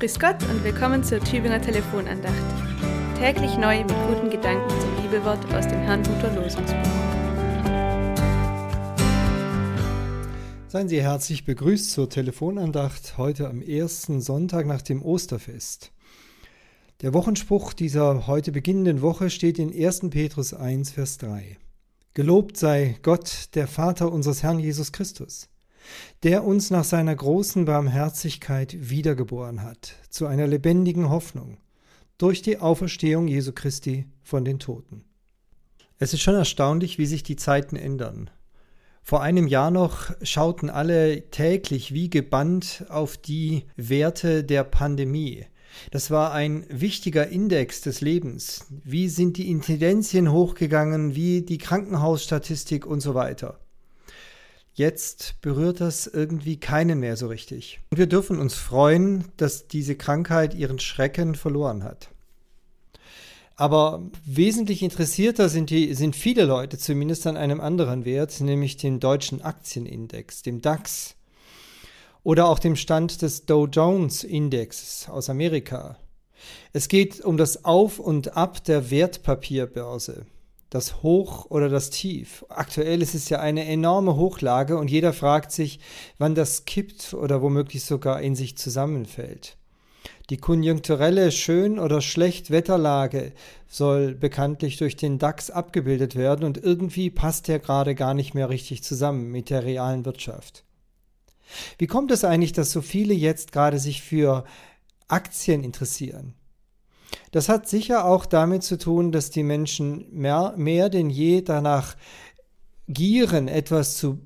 Grüß Gott und willkommen zur Tübinger Telefonandacht. Täglich neu mit guten Gedanken zum Bibelwort aus dem Herrnhuter Losungsbuch. Seien Sie herzlich begrüßt zur Telefonandacht heute am ersten Sonntag nach dem Osterfest. Der Wochenspruch dieser heute beginnenden Woche steht in 1. Petrus 1, Vers 3. Gelobt sei Gott, der Vater unseres Herrn Jesus Christus der uns nach seiner großen Barmherzigkeit wiedergeboren hat, zu einer lebendigen Hoffnung, durch die Auferstehung Jesu Christi von den Toten. Es ist schon erstaunlich, wie sich die Zeiten ändern. Vor einem Jahr noch schauten alle täglich wie gebannt auf die Werte der Pandemie. Das war ein wichtiger Index des Lebens. Wie sind die Inzidenzien hochgegangen, wie die Krankenhausstatistik und so weiter. Jetzt berührt das irgendwie keinen mehr so richtig. Und wir dürfen uns freuen, dass diese Krankheit ihren Schrecken verloren hat. Aber wesentlich interessierter sind, die, sind viele Leute zumindest an einem anderen Wert, nämlich dem deutschen Aktienindex, dem DAX. Oder auch dem Stand des Dow Jones Index aus Amerika. Es geht um das Auf und Ab der Wertpapierbörse das Hoch oder das Tief. Aktuell ist es ja eine enorme Hochlage und jeder fragt sich, wann das kippt oder womöglich sogar in sich zusammenfällt. Die konjunkturelle Schön- oder Schlechtwetterlage soll bekanntlich durch den DAX abgebildet werden und irgendwie passt der gerade gar nicht mehr richtig zusammen mit der realen Wirtschaft. Wie kommt es eigentlich, dass so viele jetzt gerade sich für Aktien interessieren? Das hat sicher auch damit zu tun, dass die Menschen mehr, mehr denn je danach gieren, etwas zu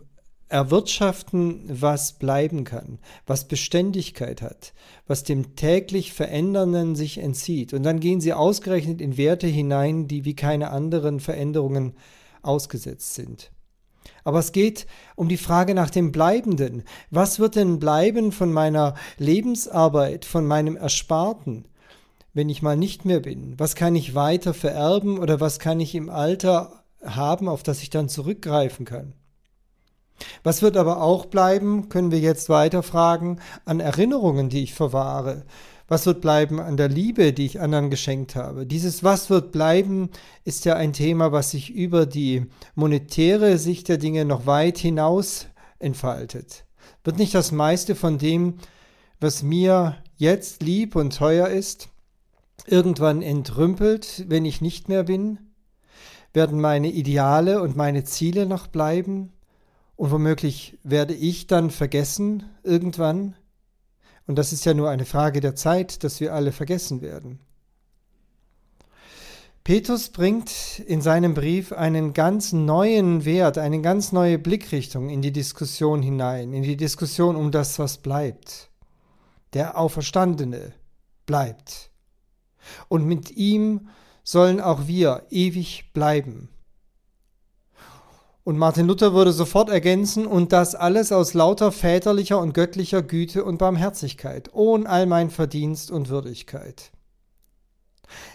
erwirtschaften, was bleiben kann, was Beständigkeit hat, was dem täglich Verändernden sich entzieht. Und dann gehen sie ausgerechnet in Werte hinein, die wie keine anderen Veränderungen ausgesetzt sind. Aber es geht um die Frage nach dem Bleibenden. Was wird denn bleiben von meiner Lebensarbeit, von meinem Ersparten? Wenn ich mal nicht mehr bin? Was kann ich weiter vererben oder was kann ich im Alter haben, auf das ich dann zurückgreifen kann? Was wird aber auch bleiben, können wir jetzt weiter fragen, an Erinnerungen, die ich verwahre? Was wird bleiben an der Liebe, die ich anderen geschenkt habe? Dieses Was wird bleiben ist ja ein Thema, was sich über die monetäre Sicht der Dinge noch weit hinaus entfaltet. Wird nicht das meiste von dem, was mir jetzt lieb und teuer ist, irgendwann entrümpelt, wenn ich nicht mehr bin? Werden meine Ideale und meine Ziele noch bleiben? Und womöglich werde ich dann vergessen irgendwann? Und das ist ja nur eine Frage der Zeit, dass wir alle vergessen werden. Petrus bringt in seinem Brief einen ganz neuen Wert, eine ganz neue Blickrichtung in die Diskussion hinein, in die Diskussion um das, was bleibt. Der Auferstandene bleibt und mit ihm sollen auch wir ewig bleiben. Und Martin Luther würde sofort ergänzen, und das alles aus lauter väterlicher und göttlicher Güte und Barmherzigkeit, ohne all mein Verdienst und Würdigkeit.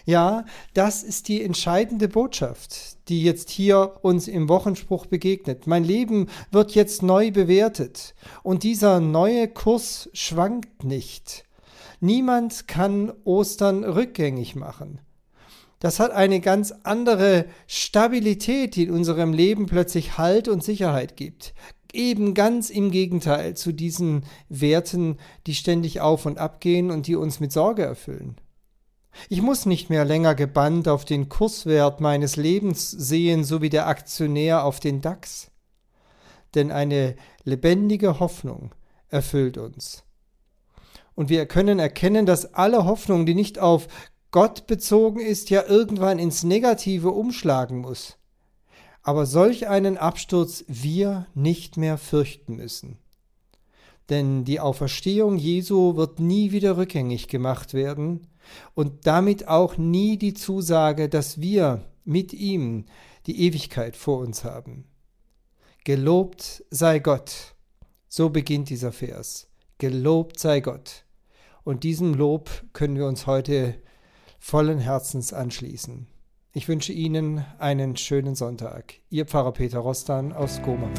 Ja, das ist die entscheidende Botschaft, die jetzt hier uns im Wochenspruch begegnet. Mein Leben wird jetzt neu bewertet und dieser neue Kurs schwankt nicht. Niemand kann Ostern rückgängig machen. Das hat eine ganz andere Stabilität, die in unserem Leben plötzlich Halt und Sicherheit gibt. Eben ganz im Gegenteil zu diesen Werten, die ständig auf und ab gehen und die uns mit Sorge erfüllen. Ich muss nicht mehr länger gebannt auf den Kurswert meines Lebens sehen, so wie der Aktionär auf den DAX. Denn eine lebendige Hoffnung erfüllt uns. Und wir können erkennen, dass alle Hoffnung, die nicht auf Gott bezogen ist, ja irgendwann ins Negative umschlagen muss. Aber solch einen Absturz wir nicht mehr fürchten müssen. Denn die Auferstehung Jesu wird nie wieder rückgängig gemacht werden und damit auch nie die Zusage, dass wir mit ihm die Ewigkeit vor uns haben. Gelobt sei Gott. So beginnt dieser Vers. Gelobt sei Gott. Und diesem Lob können wir uns heute vollen Herzens anschließen. Ich wünsche Ihnen einen schönen Sonntag. Ihr Pfarrer Peter Rostan aus Goma.